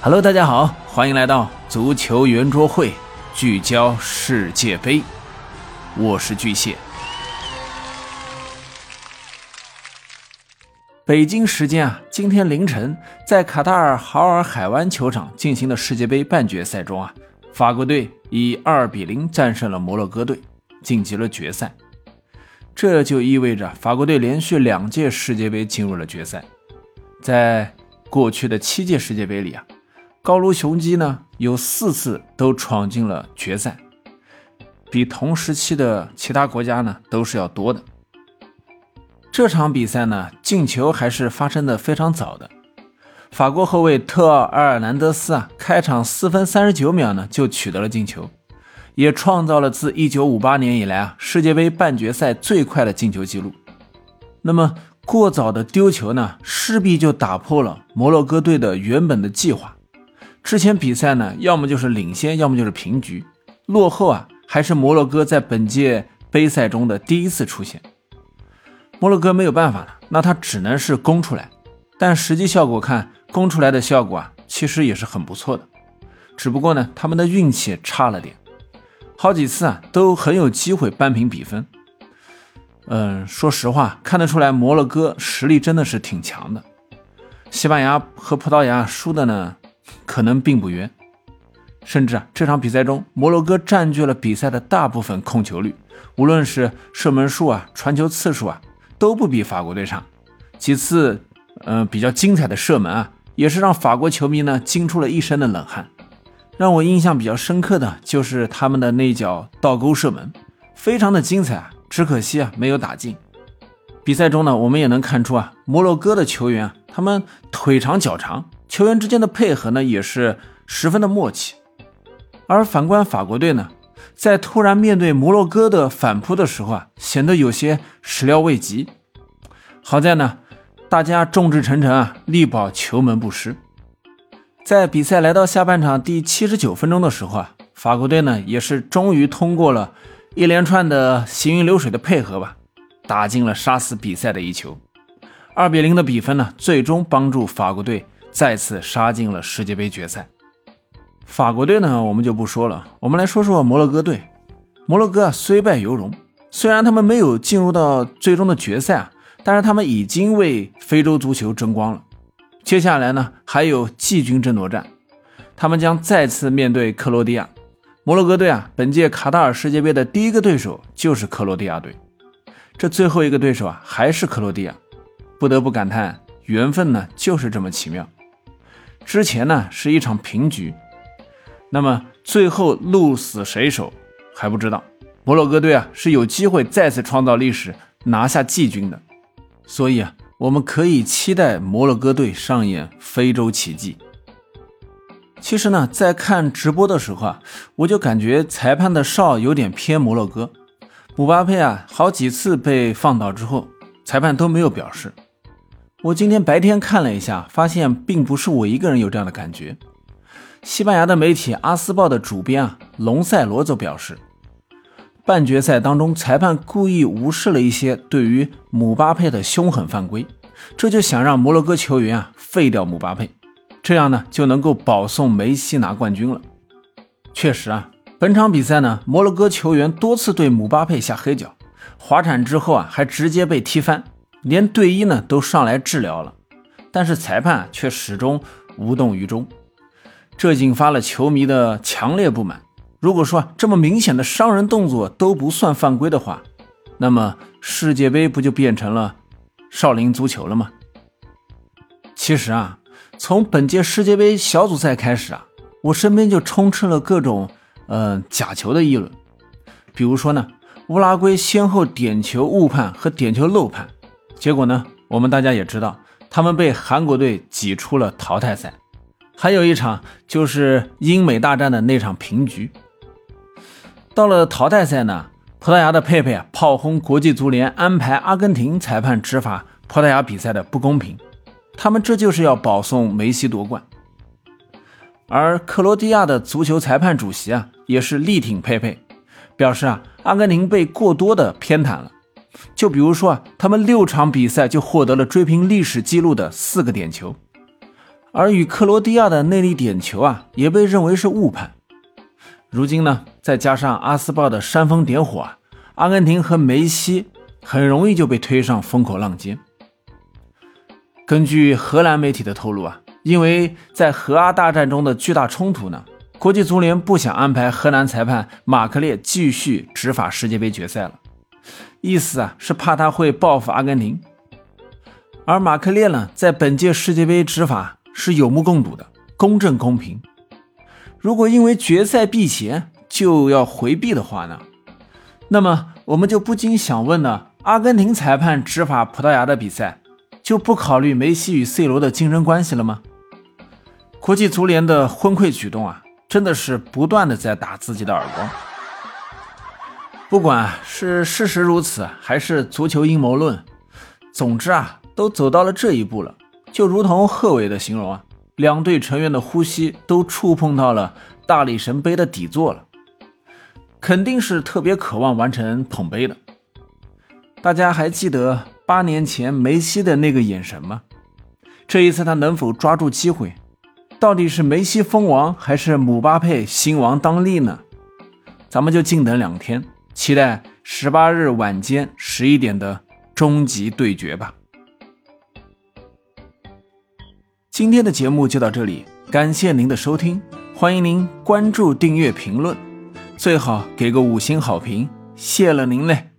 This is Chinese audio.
Hello，大家好，欢迎来到足球圆桌会，聚焦世界杯。我是巨蟹。北京时间啊，今天凌晨，在卡塔尔豪尔海湾球场进行的世界杯半决赛中啊，法国队以二比零战胜了摩洛哥队，晋级了决赛。这就意味着法国队连续两届世界杯进入了决赛。在过去的七届世界杯里啊，高卢雄鸡呢有四次都闯进了决赛，比同时期的其他国家呢都是要多的。这场比赛呢，进球还是发生的非常早的。法国后卫特奥埃尔南德斯啊，开场四分三十九秒呢就取得了进球。也创造了自1958年以来啊世界杯半决赛最快的进球纪录。那么过早的丢球呢，势必就打破了摩洛哥队的原本的计划。之前比赛呢，要么就是领先，要么就是平局，落后啊，还是摩洛哥在本届杯赛中的第一次出现。摩洛哥没有办法了，那他只能是攻出来。但实际效果看，攻出来的效果啊，其实也是很不错的。只不过呢，他们的运气差了点。好几次啊，都很有机会扳平比分。嗯，说实话，看得出来摩洛哥实力真的是挺强的。西班牙和葡萄牙输的呢，可能并不冤。甚至啊，这场比赛中，摩洛哥占据了比赛的大部分控球率，无论是射门数啊、传球次数啊，都不比法国队差。几次，嗯，比较精彩的射门啊，也是让法国球迷呢惊出了一身的冷汗。让我印象比较深刻的就是他们的那脚倒钩射门，非常的精彩啊！只可惜啊没有打进。比赛中呢，我们也能看出啊，摩洛哥的球员啊，他们腿长脚长，球员之间的配合呢也是十分的默契。而反观法国队呢，在突然面对摩洛哥的反扑的时候啊，显得有些始料未及。好在呢，大家众志成城啊，力保球门不失。在比赛来到下半场第七十九分钟的时候啊，法国队呢也是终于通过了一连串的行云流水的配合吧，打进了杀死比赛的一球。二比零的比分呢，最终帮助法国队再次杀进了世界杯决赛。法国队呢，我们就不说了，我们来说说摩洛哥队。摩洛哥啊，虽败犹荣，虽然他们没有进入到最终的决赛啊，但是他们已经为非洲足球争光了。接下来呢，还有季军争夺战，他们将再次面对克罗地亚。摩洛哥队啊，本届卡塔尔世界杯的第一个对手就是克罗地亚队，这最后一个对手啊，还是克罗地亚。不得不感叹，缘分呢就是这么奇妙。之前呢是一场平局，那么最后鹿死谁手还不知道。摩洛哥队啊是有机会再次创造历史，拿下季军的，所以啊。我们可以期待摩洛哥队上演非洲奇迹。其实呢，在看直播的时候啊，我就感觉裁判的哨有点偏摩洛哥。姆巴佩啊，好几次被放倒之后，裁判都没有表示。我今天白天看了一下，发现并不是我一个人有这样的感觉。西班牙的媒体《阿斯报》的主编啊，隆塞罗则表示。半决赛当中，裁判故意无视了一些对于姆巴佩的凶狠犯规，这就想让摩洛哥球员啊废掉姆巴佩，这样呢就能够保送梅西拿冠军了。确实啊，本场比赛呢，摩洛哥球员多次对姆巴佩下黑脚，滑铲之后啊还直接被踢翻，连队医呢都上来治疗了，但是裁判却始终无动于衷，这引发了球迷的强烈不满。如果说这么明显的伤人动作都不算犯规的话，那么世界杯不就变成了少林足球了吗？其实啊，从本届世界杯小组赛开始啊，我身边就充斥了各种嗯假球的议论。比如说呢，乌拉圭先后点球误判和点球漏判，结果呢，我们大家也知道，他们被韩国队挤出了淘汰赛。还有一场就是英美大战的那场平局。到了淘汰赛呢，葡萄牙的佩佩炮轰国际足联安排阿根廷裁判执法葡萄牙比赛的不公平，他们这就是要保送梅西夺冠。而克罗地亚的足球裁判主席啊也是力挺佩佩，表示啊阿根廷被过多的偏袒了。就比如说啊，他们六场比赛就获得了追平历史记录的四个点球，而与克罗地亚的内力点球啊，也被认为是误判。如今呢，再加上阿斯鲍的煽风点火啊，阿根廷和梅西很容易就被推上风口浪尖。根据荷兰媒体的透露啊，因为在荷阿大战中的巨大冲突呢，国际足联不想安排荷兰裁判马克列继续执法世界杯决赛了，意思啊是怕他会报复阿根廷。而马克列呢，在本届世界杯执法是有目共睹的，公正公平。如果因为决赛避嫌就要回避的话呢，那么我们就不禁想问呢：阿根廷裁判执法葡萄牙的比赛，就不考虑梅西与 C 罗的竞争关系了吗？国际足联的昏聩举动啊，真的是不断的在打自己的耳光。不管是事实如此，还是足球阴谋论，总之啊。都走到了这一步了，就如同贺炜的形容啊，两队成员的呼吸都触碰到了大力神杯的底座了，肯定是特别渴望完成捧杯的。大家还记得八年前梅西的那个眼神吗？这一次他能否抓住机会？到底是梅西封王，还是姆巴佩新王当立呢？咱们就静等两天，期待十八日晚间十一点的终极对决吧。今天的节目就到这里，感谢您的收听，欢迎您关注、订阅、评论，最好给个五星好评，谢了您嘞。